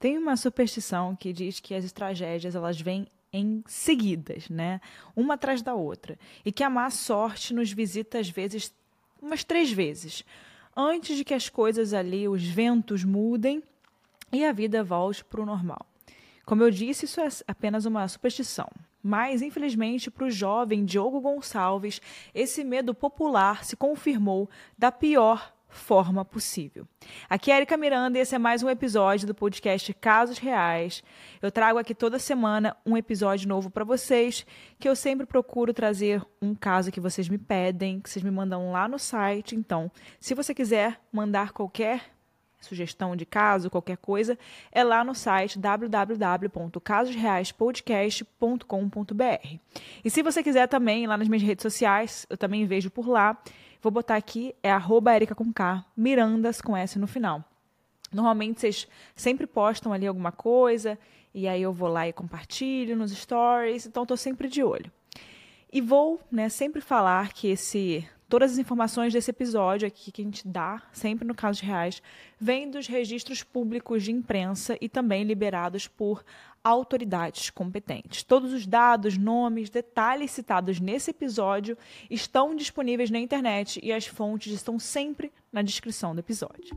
Tem uma superstição que diz que as tragédias elas vêm em seguidas, né? Uma atrás da outra. E que a má sorte nos visita às vezes umas três vezes, antes de que as coisas ali, os ventos mudem e a vida volte para o normal. Como eu disse, isso é apenas uma superstição. Mas, infelizmente, para o jovem Diogo Gonçalves, esse medo popular se confirmou da pior forma possível. Aqui é Erika Miranda e esse é mais um episódio do podcast Casos Reais. Eu trago aqui toda semana um episódio novo para vocês, que eu sempre procuro trazer um caso que vocês me pedem, que vocês me mandam lá no site. Então, se você quiser mandar qualquer sugestão de caso, qualquer coisa, é lá no site www.casosreaispodcast.com.br. E se você quiser também, lá nas minhas redes sociais, eu também vejo por lá. Vou botar aqui, é arroba Erica com K, Mirandas com S no final. Normalmente vocês sempre postam ali alguma coisa, e aí eu vou lá e compartilho nos stories, então estou sempre de olho. E vou né, sempre falar que esse Todas as informações desse episódio aqui que a gente dá, sempre no Casos Reais, vêm dos registros públicos de imprensa e também liberados por autoridades competentes. Todos os dados, nomes, detalhes citados nesse episódio estão disponíveis na internet e as fontes estão sempre na descrição do episódio.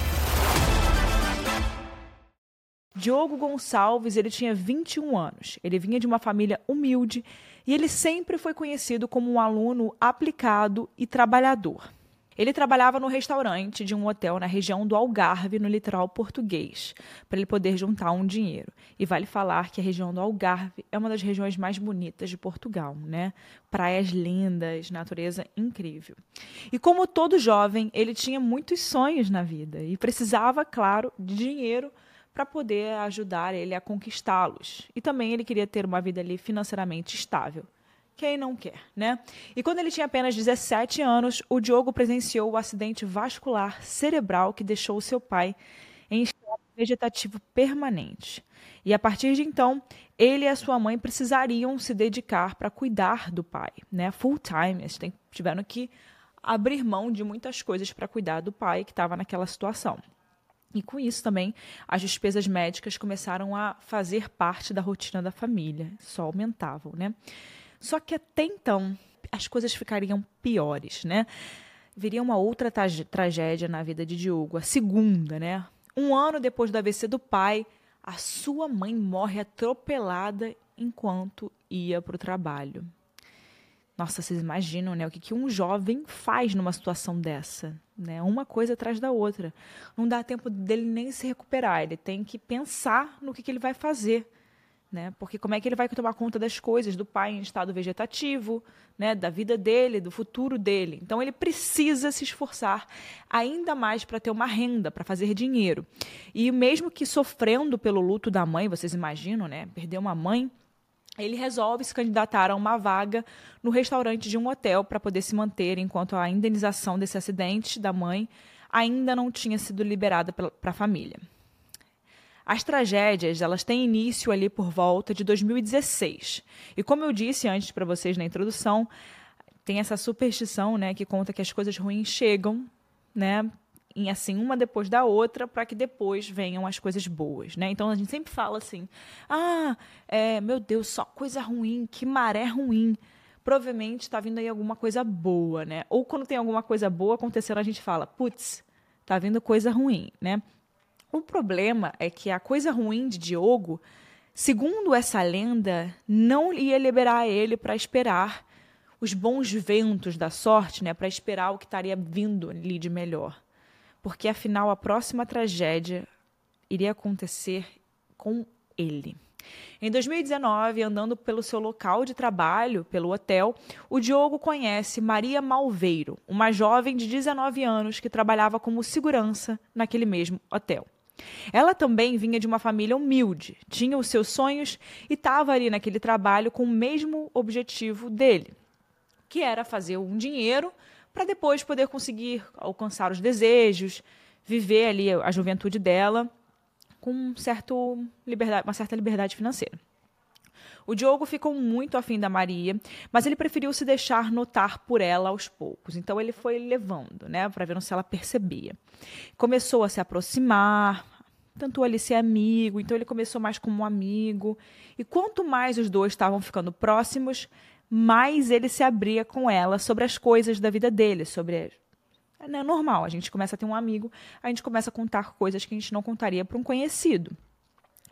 Diogo Gonçalves, ele tinha 21 anos. Ele vinha de uma família humilde e ele sempre foi conhecido como um aluno aplicado e trabalhador. Ele trabalhava no restaurante de um hotel na região do Algarve, no litoral português, para ele poder juntar um dinheiro. E vale falar que a região do Algarve é uma das regiões mais bonitas de Portugal, né? Praias lindas, natureza incrível. E como todo jovem, ele tinha muitos sonhos na vida e precisava, claro, de dinheiro para poder ajudar ele a conquistá-los. E também ele queria ter uma vida ali financeiramente estável. Quem não quer, né? E quando ele tinha apenas 17 anos, o Diogo presenciou o acidente vascular cerebral que deixou seu pai em estado vegetativo permanente. E a partir de então, ele e a sua mãe precisariam se dedicar para cuidar do pai, né? Full time, eles tiveram que abrir mão de muitas coisas para cuidar do pai que estava naquela situação. E com isso também as despesas médicas começaram a fazer parte da rotina da família, só aumentavam, né? Só que até então as coisas ficariam piores, né? Viria uma outra tragédia na vida de Diogo, a segunda, né? Um ano depois do AVC do pai, a sua mãe morre atropelada enquanto ia para o trabalho. Nossa, vocês imaginam, né? O que, que um jovem faz numa situação dessa, né? Uma coisa atrás da outra. Não dá tempo dele nem se recuperar. Ele tem que pensar no que, que ele vai fazer, né? Porque como é que ele vai tomar conta das coisas do pai em estado vegetativo, né? Da vida dele, do futuro dele. Então ele precisa se esforçar ainda mais para ter uma renda, para fazer dinheiro. E mesmo que sofrendo pelo luto da mãe, vocês imaginam, né? Perder uma mãe ele resolve se candidatar a uma vaga no restaurante de um hotel para poder se manter enquanto a indenização desse acidente da mãe ainda não tinha sido liberada para a família. As tragédias, elas têm início ali por volta de 2016. E como eu disse antes para vocês na introdução, tem essa superstição, né, que conta que as coisas ruins chegam, né, em assim uma depois da outra para que depois venham as coisas boas, né? Então a gente sempre fala assim: ah, é, meu Deus, só coisa ruim, que maré ruim. Provavelmente está vindo aí alguma coisa boa, né? Ou quando tem alguma coisa boa acontecendo, a gente fala, putz, está vindo coisa ruim, né? O problema é que a coisa ruim de Diogo, segundo essa lenda, não ia liberar ele para esperar os bons ventos da sorte, né, para esperar o que estaria vindo ali de melhor. Porque afinal a próxima tragédia iria acontecer com ele. Em 2019, andando pelo seu local de trabalho, pelo hotel, o Diogo conhece Maria Malveiro, uma jovem de 19 anos que trabalhava como segurança naquele mesmo hotel. Ela também vinha de uma família humilde, tinha os seus sonhos e estava ali naquele trabalho com o mesmo objetivo dele, que era fazer um dinheiro para depois poder conseguir alcançar os desejos, viver ali a juventude dela com um certo uma certa liberdade financeira. O Diogo ficou muito afim da Maria, mas ele preferiu se deixar notar por ela aos poucos. Então ele foi levando, né, para ver se ela percebia. Começou a se aproximar, tentou ali ser amigo, então ele começou mais como um amigo. E quanto mais os dois estavam ficando próximos, mais ele se abria com ela sobre as coisas da vida dele, sobre é normal, a gente começa a ter um amigo, a gente começa a contar coisas que a gente não contaria para um conhecido.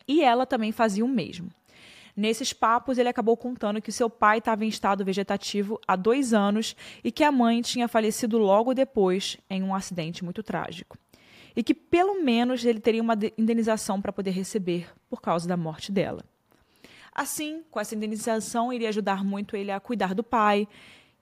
E ela também fazia o mesmo. Nesses papos, ele acabou contando que seu pai estava em estado vegetativo há dois anos e que a mãe tinha falecido logo depois em um acidente muito trágico. E que pelo menos ele teria uma indenização para poder receber por causa da morte dela. Assim, com essa indenização, iria ajudar muito ele a cuidar do pai,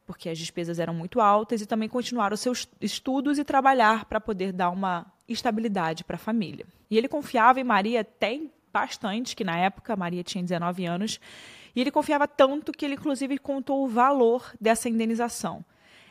porque as despesas eram muito altas, e também continuar os seus estudos e trabalhar para poder dar uma estabilidade para a família. E ele confiava em Maria até bastante, que na época Maria tinha 19 anos, e ele confiava tanto que ele inclusive contou o valor dessa indenização.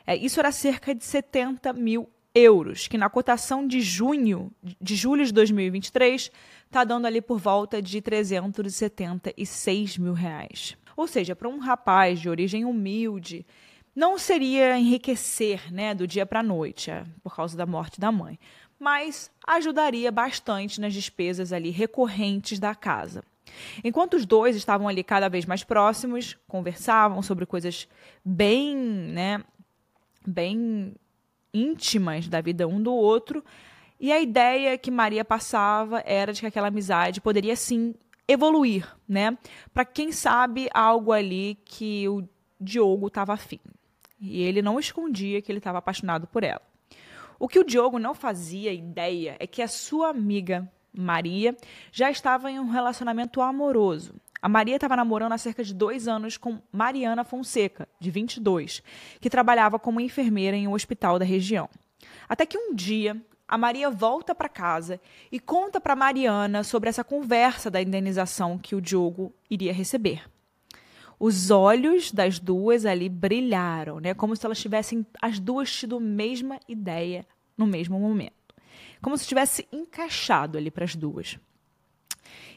É, isso era cerca de 70 mil euros, que na cotação de junho, de julho de 2023, está dando ali por volta de 376 mil reais. Ou seja, para um rapaz de origem humilde, não seria enriquecer né, do dia para a noite, é, por causa da morte da mãe, mas ajudaria bastante nas despesas ali recorrentes da casa. Enquanto os dois estavam ali cada vez mais próximos, conversavam sobre coisas bem, né, bem íntimas da vida um do outro, e a ideia que Maria passava era de que aquela amizade poderia sim evoluir, né? Para quem sabe algo ali que o Diogo estava afim. E ele não escondia que ele estava apaixonado por ela. O que o Diogo não fazia ideia é que a sua amiga Maria já estava em um relacionamento amoroso. A Maria estava namorando há cerca de dois anos com Mariana Fonseca, de 22, que trabalhava como enfermeira em um hospital da região. Até que um dia, a Maria volta para casa e conta para Mariana sobre essa conversa da indenização que o Diogo iria receber os olhos das duas ali brilharam, né? Como se elas tivessem as duas tido a mesma ideia no mesmo momento. Como se tivesse encaixado ali para as duas.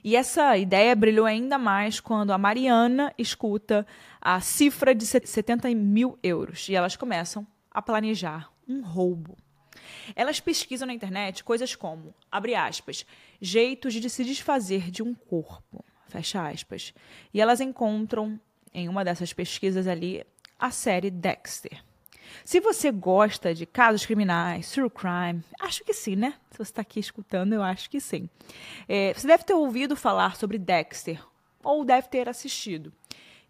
E essa ideia brilhou ainda mais quando a Mariana escuta a cifra de 70 mil euros e elas começam a planejar um roubo. Elas pesquisam na internet coisas como, abre aspas, jeitos de se desfazer de um corpo, fecha aspas. E elas encontram em uma dessas pesquisas ali, a série Dexter. Se você gosta de casos criminais, true crime, acho que sim, né? Se você está aqui escutando, eu acho que sim. É, você deve ter ouvido falar sobre Dexter, ou deve ter assistido.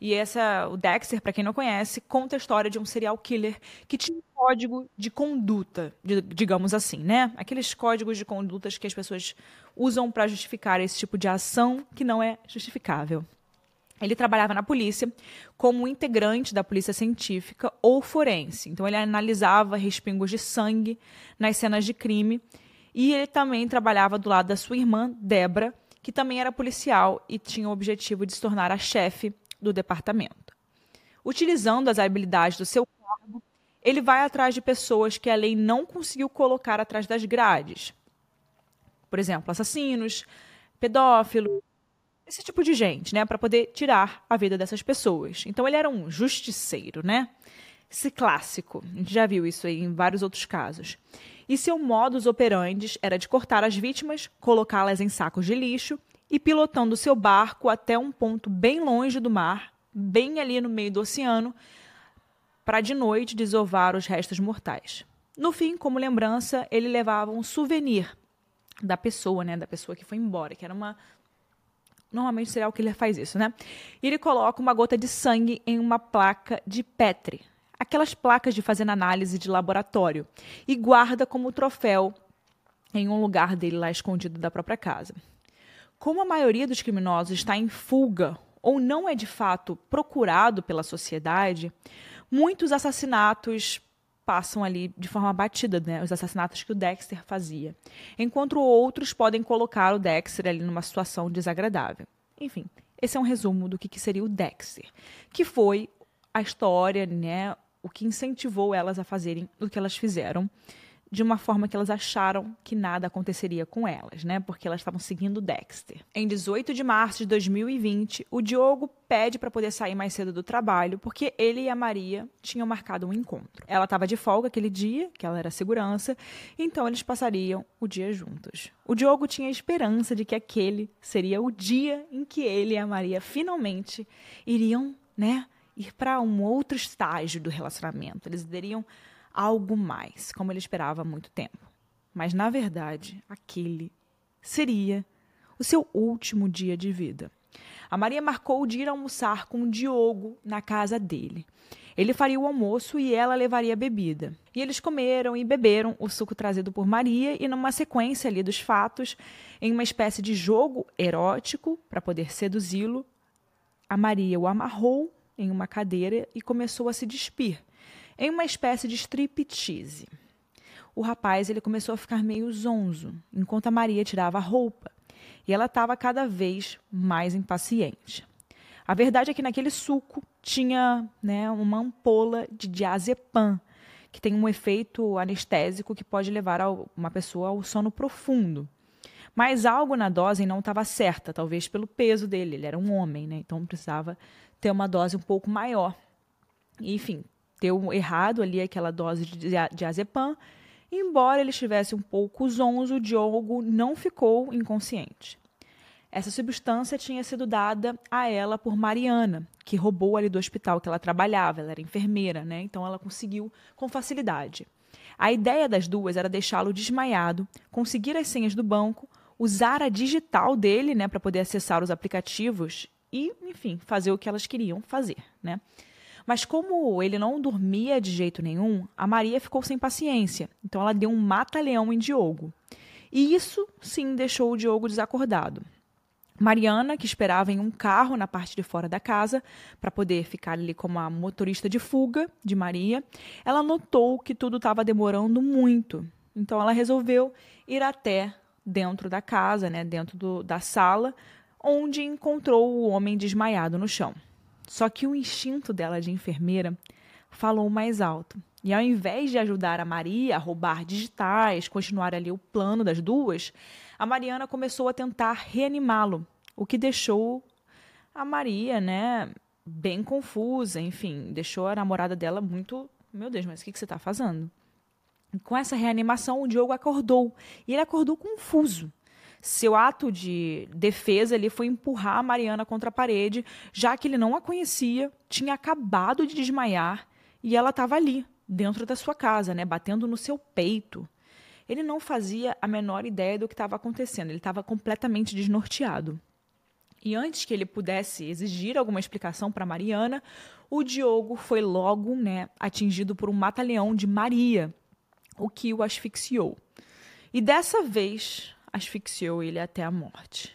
E essa, o Dexter, para quem não conhece, conta a história de um serial killer que tinha um código de conduta, digamos assim, né? Aqueles códigos de condutas que as pessoas usam para justificar esse tipo de ação que não é justificável. Ele trabalhava na polícia como integrante da polícia científica ou forense. Então, ele analisava respingos de sangue nas cenas de crime. E ele também trabalhava do lado da sua irmã, Debra, que também era policial e tinha o objetivo de se tornar a chefe do departamento. Utilizando as habilidades do seu cargo, ele vai atrás de pessoas que a lei não conseguiu colocar atrás das grades. Por exemplo, assassinos, pedófilos, esse tipo de gente, né, para poder tirar a vida dessas pessoas. Então ele era um justiceiro, né? Esse clássico. A gente já viu isso aí em vários outros casos. E seu modus operandi era de cortar as vítimas, colocá-las em sacos de lixo e pilotando seu barco até um ponto bem longe do mar, bem ali no meio do oceano, para de noite desovar os restos mortais. No fim, como lembrança, ele levava um souvenir da pessoa, né, da pessoa que foi embora, que era uma Normalmente o que ele faz isso, né? E ele coloca uma gota de sangue em uma placa de Petri, aquelas placas de fazer análise de laboratório, e guarda como troféu em um lugar dele lá escondido da própria casa. Como a maioria dos criminosos está em fuga ou não é de fato procurado pela sociedade, muitos assassinatos passam ali de forma batida, né? Os assassinatos que o Dexter fazia. Enquanto outros podem colocar o Dexter ali numa situação desagradável. Enfim, esse é um resumo do que, que seria o Dexter, que foi a história, né? O que incentivou elas a fazerem o que elas fizeram de uma forma que elas acharam que nada aconteceria com elas, né? Porque elas estavam seguindo Dexter. Em 18 de março de 2020, o Diogo pede para poder sair mais cedo do trabalho, porque ele e a Maria tinham marcado um encontro. Ela estava de folga aquele dia, que ela era segurança, então eles passariam o dia juntos. O Diogo tinha esperança de que aquele seria o dia em que ele e a Maria finalmente iriam, né, ir para um outro estágio do relacionamento. Eles iriam algo mais, como ele esperava há muito tempo. Mas, na verdade, aquele seria o seu último dia de vida. A Maria marcou de ir almoçar com o Diogo na casa dele. Ele faria o almoço e ela levaria a bebida. E eles comeram e beberam o suco trazido por Maria e numa sequência ali dos fatos, em uma espécie de jogo erótico para poder seduzi-lo, a Maria o amarrou em uma cadeira e começou a se despir em uma espécie de striptease. O rapaz ele começou a ficar meio zonzo, enquanto a Maria tirava a roupa, e ela estava cada vez mais impaciente. A verdade é que naquele suco tinha né, uma ampola de diazepam, que tem um efeito anestésico que pode levar uma pessoa ao sono profundo. Mas algo na dose não estava certa, talvez pelo peso dele, ele era um homem, né? então precisava ter uma dose um pouco maior. enfim, deu errado ali aquela dose de diazepam. Embora ele estivesse um pouco zonzo, o Diogo não ficou inconsciente. Essa substância tinha sido dada a ela por Mariana, que roubou ali do hospital que ela trabalhava, ela era enfermeira, né? Então ela conseguiu com facilidade. A ideia das duas era deixá-lo desmaiado, conseguir as senhas do banco, usar a digital dele, né, para poder acessar os aplicativos e, enfim, fazer o que elas queriam fazer, né? Mas como ele não dormia de jeito nenhum, a Maria ficou sem paciência. Então ela deu um mata-leão em Diogo. E isso sim deixou o Diogo desacordado. Mariana, que esperava em um carro na parte de fora da casa para poder ficar ali como a motorista de fuga de Maria, ela notou que tudo estava demorando muito. Então ela resolveu ir até dentro da casa, né, dentro do, da sala, onde encontrou o homem desmaiado no chão. Só que o instinto dela de enfermeira falou mais alto. E ao invés de ajudar a Maria a roubar digitais, continuar ali o plano das duas, a Mariana começou a tentar reanimá-lo, o que deixou a Maria, né, bem confusa, enfim, deixou a namorada dela muito, meu Deus, mas o que, que você está fazendo? Com essa reanimação, o Diogo acordou, e ele acordou confuso. Seu ato de defesa ali foi empurrar a Mariana contra a parede, já que ele não a conhecia, tinha acabado de desmaiar e ela estava ali, dentro da sua casa, né, batendo no seu peito. Ele não fazia a menor ideia do que estava acontecendo, ele estava completamente desnorteado. E antes que ele pudesse exigir alguma explicação para Mariana, o Diogo foi logo né, atingido por um mata-leão de Maria, o que o asfixiou. E dessa vez, asfixiou ele até a morte.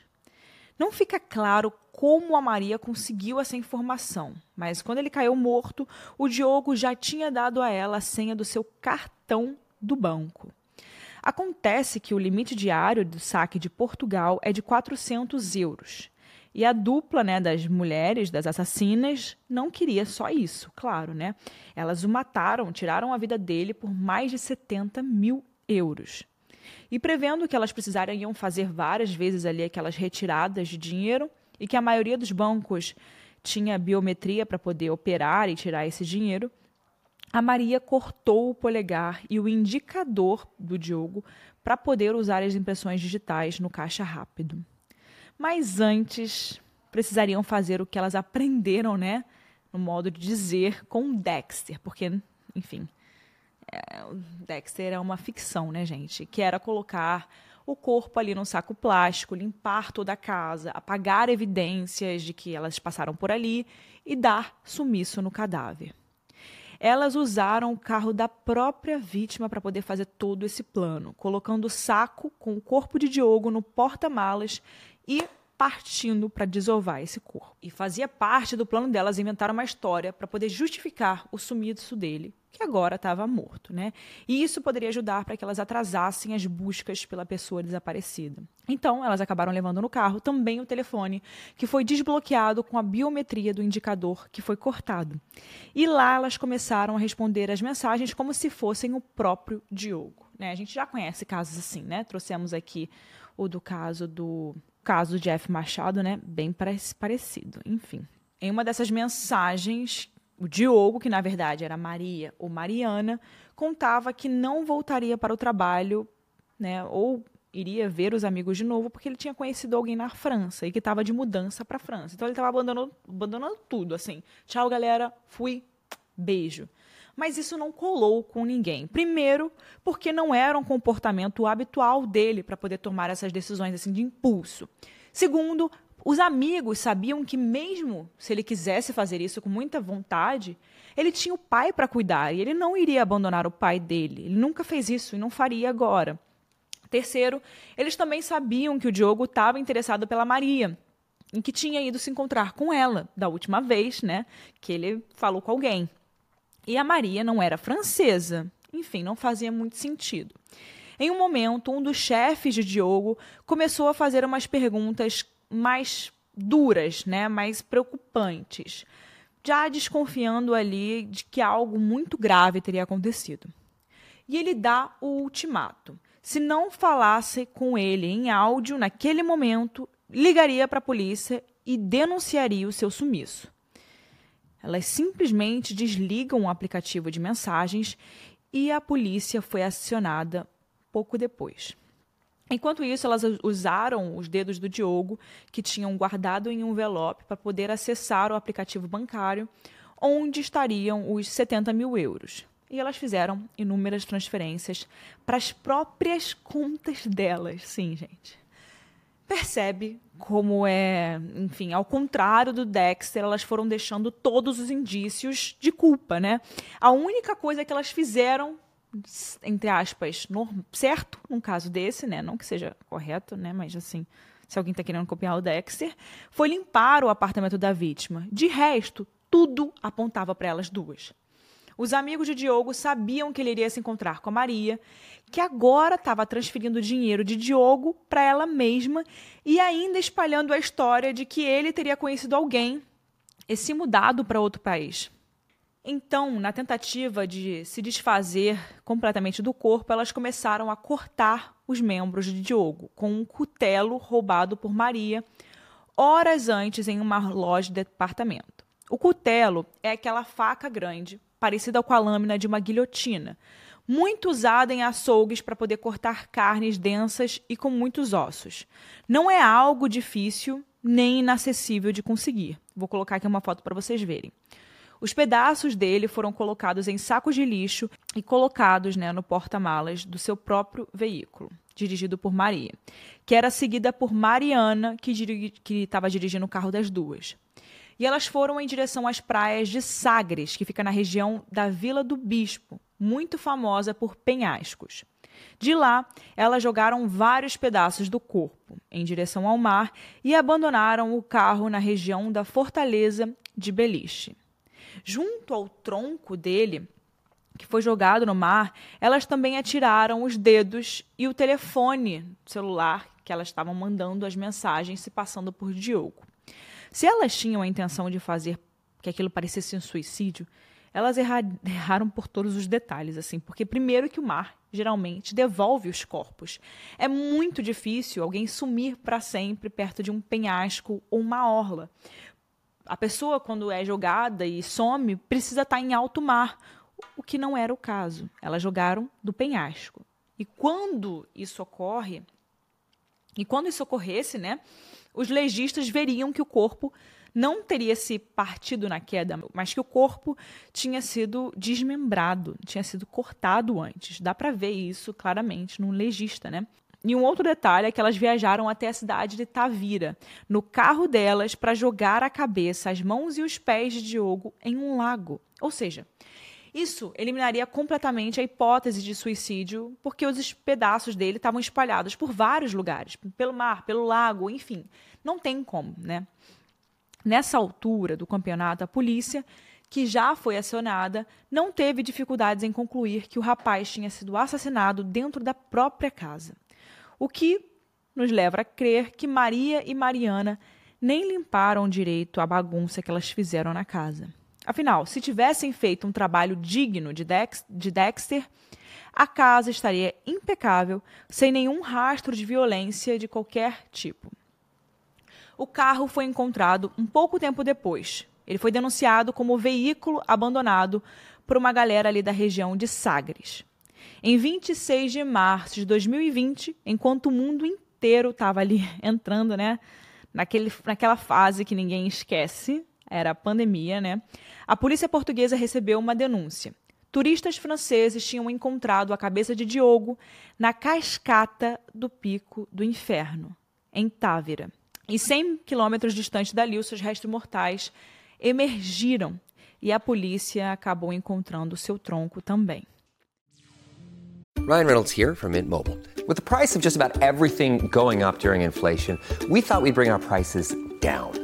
Não fica claro como a Maria conseguiu essa informação, mas quando ele caiu morto, o Diogo já tinha dado a ela a senha do seu cartão do banco. Acontece que o limite diário do saque de Portugal é de 400 euros. E a dupla né, das mulheres, das assassinas, não queria só isso, claro, né? Elas o mataram, tiraram a vida dele por mais de 70 mil euros. E prevendo que elas precisariam fazer várias vezes ali aquelas retiradas de dinheiro e que a maioria dos bancos tinha biometria para poder operar e tirar esse dinheiro, a Maria cortou o polegar e o indicador do Diogo para poder usar as impressões digitais no caixa rápido. Mas antes, precisariam fazer o que elas aprenderam, né? No modo de dizer com Dexter, porque, enfim, Dexter é uma ficção, né, gente? Que era colocar o corpo ali num saco plástico, limpar toda a casa, apagar evidências de que elas passaram por ali e dar sumiço no cadáver. Elas usaram o carro da própria vítima para poder fazer todo esse plano, colocando o saco com o corpo de Diogo no porta-malas e partindo para desovar esse corpo. E fazia parte do plano delas inventar uma história para poder justificar o sumiço dele, que agora estava morto, né? E isso poderia ajudar para que elas atrasassem as buscas pela pessoa desaparecida. Então, elas acabaram levando no carro também o telefone, que foi desbloqueado com a biometria do indicador que foi cortado. E lá elas começaram a responder as mensagens como se fossem o próprio Diogo. Né? A gente já conhece casos assim, né? Trouxemos aqui o do caso do caso do Jeff Machado, né? Bem parecido. Enfim. Em uma dessas mensagens o Diogo, que na verdade era Maria ou Mariana, contava que não voltaria para o trabalho, né, ou iria ver os amigos de novo porque ele tinha conhecido alguém na França e que estava de mudança para a França. Então ele estava abandonando, abandonando tudo, assim. Tchau, galera, fui, beijo. Mas isso não colou com ninguém. Primeiro, porque não era um comportamento habitual dele para poder tomar essas decisões assim de impulso. Segundo, os amigos sabiam que, mesmo se ele quisesse fazer isso com muita vontade, ele tinha o pai para cuidar e ele não iria abandonar o pai dele. Ele nunca fez isso e não faria agora. Terceiro, eles também sabiam que o Diogo estava interessado pela Maria, em que tinha ido se encontrar com ela da última vez, né, que ele falou com alguém. E a Maria não era francesa. Enfim, não fazia muito sentido. Em um momento, um dos chefes de Diogo começou a fazer umas perguntas mais duras, né, mais preocupantes, já desconfiando ali de que algo muito grave teria acontecido. E ele dá o ultimato. Se não falasse com ele em áudio naquele momento, ligaria para a polícia e denunciaria o seu sumiço. Elas simplesmente desligam o aplicativo de mensagens e a polícia foi acionada pouco depois. Enquanto isso, elas usaram os dedos do Diogo, que tinham guardado em um envelope, para poder acessar o aplicativo bancário, onde estariam os 70 mil euros. E elas fizeram inúmeras transferências para as próprias contas delas. Sim, gente. Percebe como é, enfim, ao contrário do Dexter, elas foram deixando todos os indícios de culpa, né? A única coisa que elas fizeram entre aspas, certo, num caso desse, né? Não que seja correto, né? Mas assim, se alguém está querendo copiar o Dexter, foi limpar o apartamento da vítima. De resto, tudo apontava para elas duas. Os amigos de Diogo sabiam que ele iria se encontrar com a Maria, que agora estava transferindo dinheiro de Diogo para ela mesma e ainda espalhando a história de que ele teria conhecido alguém e se mudado para outro país. Então, na tentativa de se desfazer completamente do corpo, elas começaram a cortar os membros de Diogo com um cutelo roubado por Maria horas antes em uma loja de departamento. O cutelo é aquela faca grande, parecida com a lâmina de uma guilhotina, muito usada em açougues para poder cortar carnes densas e com muitos ossos. Não é algo difícil nem inacessível de conseguir. Vou colocar aqui uma foto para vocês verem. Os pedaços dele foram colocados em sacos de lixo e colocados né, no porta-malas do seu próprio veículo, dirigido por Maria, que era seguida por Mariana, que estava dirigindo o carro das duas. E elas foram em direção às praias de Sagres, que fica na região da Vila do Bispo, muito famosa por penhascos. De lá, elas jogaram vários pedaços do corpo em direção ao mar e abandonaram o carro na região da Fortaleza de Beliche. Junto ao tronco dele, que foi jogado no mar, elas também atiraram os dedos e o telefone celular que elas estavam mandando as mensagens se passando por Diogo. Se elas tinham a intenção de fazer que aquilo parecesse um suicídio, elas erraram por todos os detalhes, assim, porque primeiro que o mar geralmente devolve os corpos. É muito difícil alguém sumir para sempre perto de um penhasco ou uma orla a pessoa, quando é jogada e some, precisa estar em alto mar, o que não era o caso. Elas jogaram do penhasco. E quando isso ocorre, e quando isso ocorresse, né, os legistas veriam que o corpo não teria se partido na queda, mas que o corpo tinha sido desmembrado, tinha sido cortado antes. Dá para ver isso claramente no legista, né? E um outro detalhe é que elas viajaram até a cidade de Tavira, no carro delas, para jogar a cabeça, as mãos e os pés de Diogo em um lago. Ou seja, isso eliminaria completamente a hipótese de suicídio, porque os pedaços dele estavam espalhados por vários lugares, pelo mar, pelo lago, enfim. Não tem como, né? Nessa altura do campeonato, a polícia, que já foi acionada, não teve dificuldades em concluir que o rapaz tinha sido assassinado dentro da própria casa o que nos leva a crer que Maria e Mariana nem limparam direito a bagunça que elas fizeram na casa. Afinal, se tivessem feito um trabalho digno de, Dex de Dexter, a casa estaria impecável, sem nenhum rastro de violência de qualquer tipo. O carro foi encontrado um pouco tempo depois. Ele foi denunciado como veículo abandonado por uma galera ali da região de Sagres em 26 de março de 2020, enquanto o mundo inteiro estava ali entrando, né, naquele, naquela fase que ninguém esquece, era a pandemia, né? A polícia portuguesa recebeu uma denúncia. Turistas franceses tinham encontrado a cabeça de Diogo na cascata do Pico do Inferno, em Távira. E 100 quilômetros distante dali, os seus restos mortais emergiram e a polícia acabou encontrando seu tronco também. Ryan Reynolds here from Mint Mobile. With the price of just about everything going up during inflation, we thought we'd bring our prices down.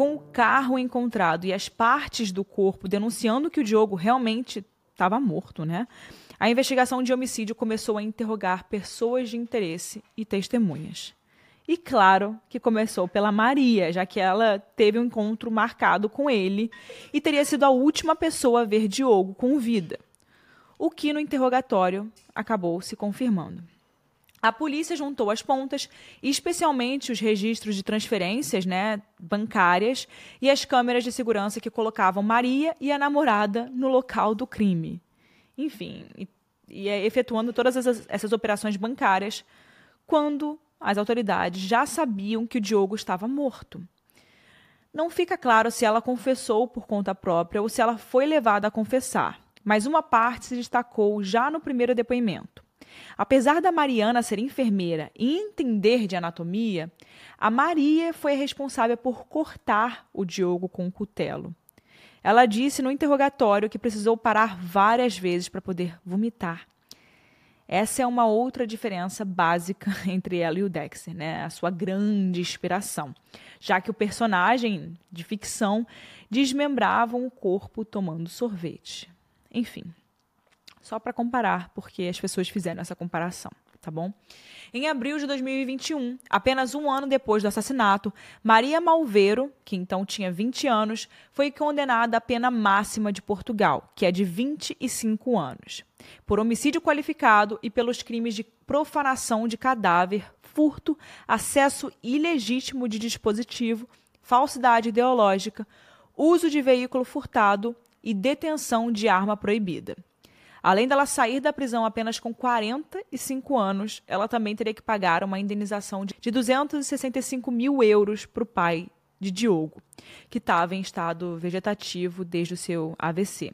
com o carro encontrado e as partes do corpo denunciando que o Diogo realmente estava morto, né? A investigação de homicídio começou a interrogar pessoas de interesse e testemunhas. E claro que começou pela Maria, já que ela teve um encontro marcado com ele e teria sido a última pessoa a ver Diogo com vida. O que no interrogatório acabou se confirmando. A polícia juntou as pontas, especialmente os registros de transferências né, bancárias e as câmeras de segurança que colocavam Maria e a namorada no local do crime. Enfim, e, e é efetuando todas essas, essas operações bancárias quando as autoridades já sabiam que o Diogo estava morto. Não fica claro se ela confessou por conta própria ou se ela foi levada a confessar, mas uma parte se destacou já no primeiro depoimento. Apesar da Mariana ser enfermeira e entender de anatomia, a Maria foi responsável por cortar o Diogo com um cutelo. Ela disse no interrogatório que precisou parar várias vezes para poder vomitar. Essa é uma outra diferença básica entre ela e o Dexter, né? A sua grande inspiração, já que o personagem de ficção desmembrava o corpo tomando sorvete. Enfim, só para comparar, porque as pessoas fizeram essa comparação, tá bom? Em abril de 2021, apenas um ano depois do assassinato, Maria Malveiro, que então tinha 20 anos, foi condenada à pena máxima de Portugal, que é de 25 anos, por homicídio qualificado e pelos crimes de profanação de cadáver, furto, acesso ilegítimo de dispositivo, falsidade ideológica, uso de veículo furtado e detenção de arma proibida. Além dela sair da prisão apenas com 45 anos, ela também teria que pagar uma indenização de 265 mil euros para o pai de Diogo, que estava em estado vegetativo desde o seu AVC.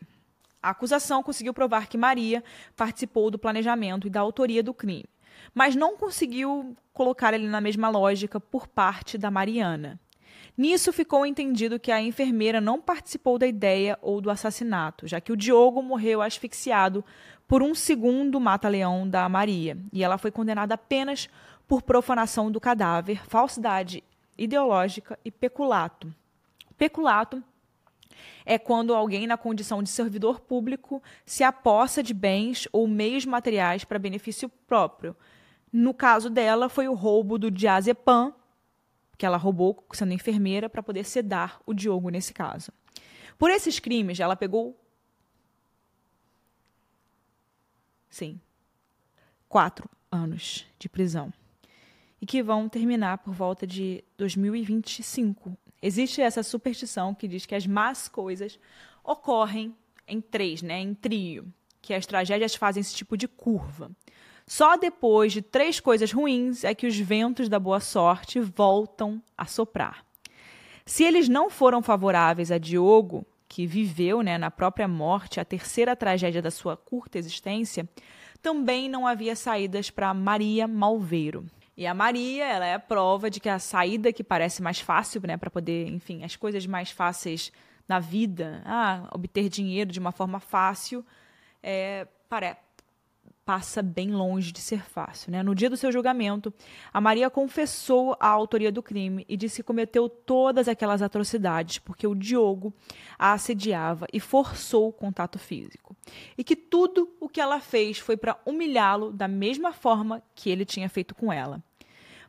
A acusação conseguiu provar que Maria participou do planejamento e da autoria do crime, mas não conseguiu colocar ele na mesma lógica por parte da Mariana. Nisso ficou entendido que a enfermeira não participou da ideia ou do assassinato, já que o Diogo morreu asfixiado por um segundo mata-leão da Maria, e ela foi condenada apenas por profanação do cadáver, falsidade ideológica e peculato. Peculato é quando alguém, na condição de servidor público, se apossa de bens ou meios materiais para benefício próprio. No caso dela, foi o roubo do diazepam, que ela roubou sendo enfermeira, para poder sedar o Diogo nesse caso. Por esses crimes, ela pegou. Sim. Quatro anos de prisão. E que vão terminar por volta de 2025, Existe essa superstição que diz que as más coisas ocorrem em três, né, em trio, que as tragédias fazem esse tipo de curva. Só depois de três coisas ruins é que os ventos da boa sorte voltam a soprar. Se eles não foram favoráveis a Diogo, que viveu né, na própria morte a terceira tragédia da sua curta existência, também não havia saídas para Maria Malveiro. E a Maria, ela é a prova de que a saída que parece mais fácil, né, para poder, enfim, as coisas mais fáceis na vida, ah, obter dinheiro de uma forma fácil, é, passa bem longe de ser fácil. Né? No dia do seu julgamento, a Maria confessou a autoria do crime e disse que cometeu todas aquelas atrocidades porque o Diogo a assediava e forçou o contato físico. E que tudo o que ela fez foi para humilhá-lo da mesma forma que ele tinha feito com ela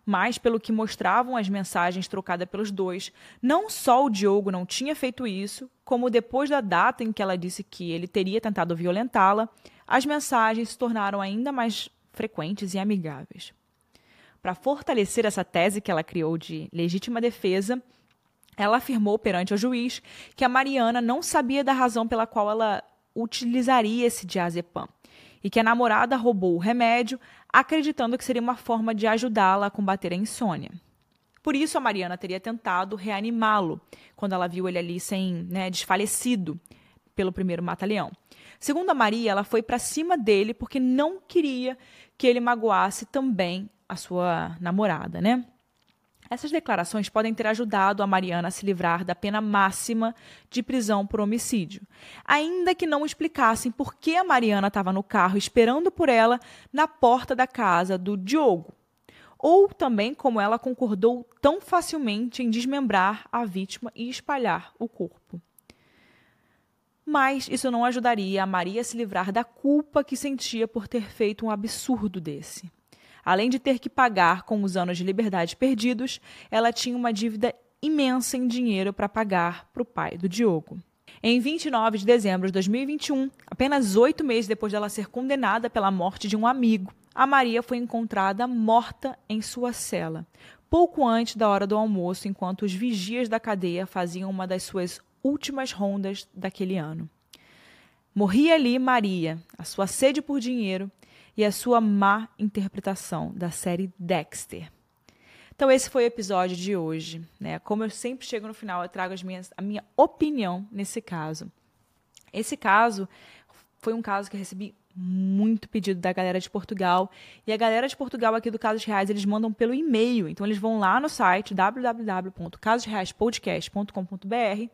mas pelo que mostravam as mensagens trocadas pelos dois, não só o Diogo não tinha feito isso, como depois da data em que ela disse que ele teria tentado violentá-la, as mensagens se tornaram ainda mais frequentes e amigáveis. Para fortalecer essa tese que ela criou de legítima defesa, ela afirmou perante o juiz que a Mariana não sabia da razão pela qual ela utilizaria esse diazepam e que a namorada roubou o remédio, acreditando que seria uma forma de ajudá-la a combater a insônia. Por isso, a Mariana teria tentado reanimá-lo quando ela viu ele ali sem né, desfalecido pelo primeiro mata-leão. Segundo a Maria, ela foi para cima dele porque não queria que ele magoasse também a sua namorada, né? Essas declarações podem ter ajudado a Mariana a se livrar da pena máxima de prisão por homicídio, ainda que não explicassem por que a Mariana estava no carro esperando por ela na porta da casa do Diogo, ou também como ela concordou tão facilmente em desmembrar a vítima e espalhar o corpo. Mas isso não ajudaria a Maria a se livrar da culpa que sentia por ter feito um absurdo desse. Além de ter que pagar com os anos de liberdade perdidos, ela tinha uma dívida imensa em dinheiro para pagar para o pai do Diogo. Em 29 de dezembro de 2021, apenas oito meses depois dela ser condenada pela morte de um amigo, a Maria foi encontrada morta em sua cela, pouco antes da hora do almoço, enquanto os vigias da cadeia faziam uma das suas últimas rondas daquele ano. Morria ali Maria, a sua sede por dinheiro e a sua má interpretação da série Dexter. Então esse foi o episódio de hoje, né? Como eu sempre chego no final, eu trago as minhas, a minha opinião nesse caso. Esse caso foi um caso que eu recebi muito pedido da galera de Portugal. E a galera de Portugal aqui do Casos Reais, eles mandam pelo e-mail. Então eles vão lá no site www.casosreaispodcast.com.br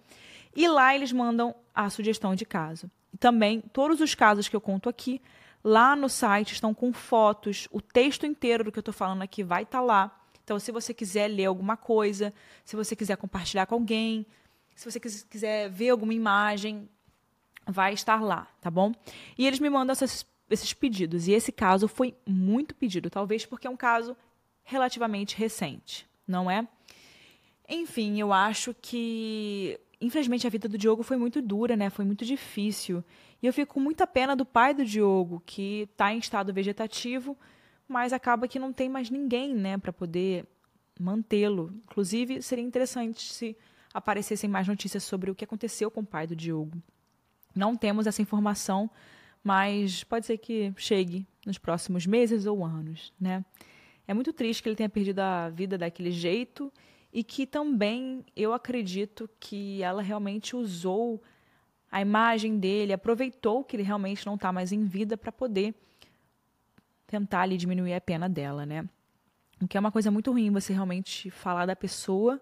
e lá eles mandam a sugestão de caso. E também todos os casos que eu conto aqui Lá no site estão com fotos, o texto inteiro do que eu estou falando aqui vai estar tá lá. Então, se você quiser ler alguma coisa, se você quiser compartilhar com alguém, se você quiser ver alguma imagem, vai estar lá, tá bom? E eles me mandam essas, esses pedidos. E esse caso foi muito pedido, talvez porque é um caso relativamente recente, não é? Enfim, eu acho que infelizmente a vida do Diogo foi muito dura, né? Foi muito difícil. E eu fico com muita pena do pai do Diogo, que está em estado vegetativo, mas acaba que não tem mais ninguém né, para poder mantê-lo. Inclusive, seria interessante se aparecessem mais notícias sobre o que aconteceu com o pai do Diogo. Não temos essa informação, mas pode ser que chegue nos próximos meses ou anos. Né? É muito triste que ele tenha perdido a vida daquele jeito e que também eu acredito que ela realmente usou a imagem dele, aproveitou que ele realmente não está mais em vida para poder tentar ali diminuir a pena dela, né? O que é uma coisa muito ruim você realmente falar da pessoa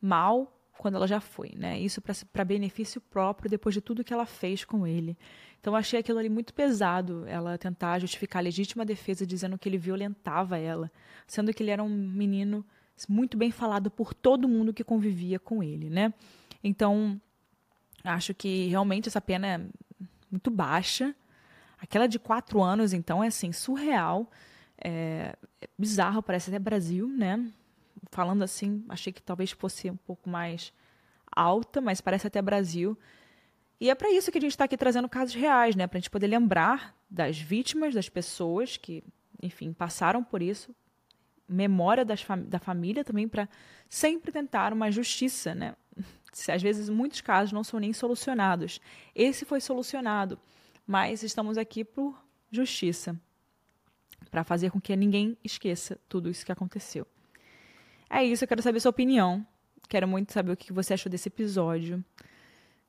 mal quando ela já foi, né? Isso para benefício próprio depois de tudo que ela fez com ele. Então achei aquilo ali muito pesado, ela tentar justificar a legítima defesa dizendo que ele violentava ela, sendo que ele era um menino muito bem falado por todo mundo que convivia com ele, né? Então Acho que realmente essa pena é muito baixa. Aquela de quatro anos, então, é assim, surreal. É, é bizarro, parece até Brasil, né? Falando assim, achei que talvez fosse um pouco mais alta, mas parece até Brasil. E é para isso que a gente está aqui trazendo casos reais, né? Para a gente poder lembrar das vítimas, das pessoas que, enfim, passaram por isso, memória fam da família também, para sempre tentar uma justiça, né? Às vezes, muitos casos não são nem solucionados. Esse foi solucionado, mas estamos aqui por justiça para fazer com que ninguém esqueça tudo isso que aconteceu. É isso, eu quero saber sua opinião. Quero muito saber o que você achou desse episódio.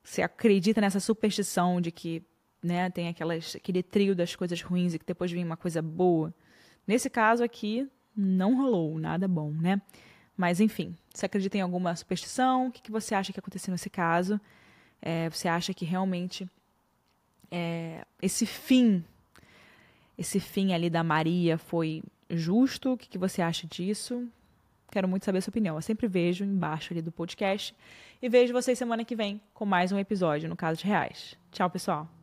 Você acredita nessa superstição de que né, tem aquelas, aquele trio das coisas ruins e que depois vem uma coisa boa? Nesse caso aqui, não rolou nada bom, né? Mas, enfim, você acredita em alguma superstição? O que, que você acha que aconteceu nesse caso? É, você acha que realmente é, esse fim, esse fim ali da Maria foi justo? O que, que você acha disso? Quero muito saber a sua opinião. Eu sempre vejo embaixo ali do podcast. E vejo vocês semana que vem com mais um episódio no Caso de Reais. Tchau, pessoal.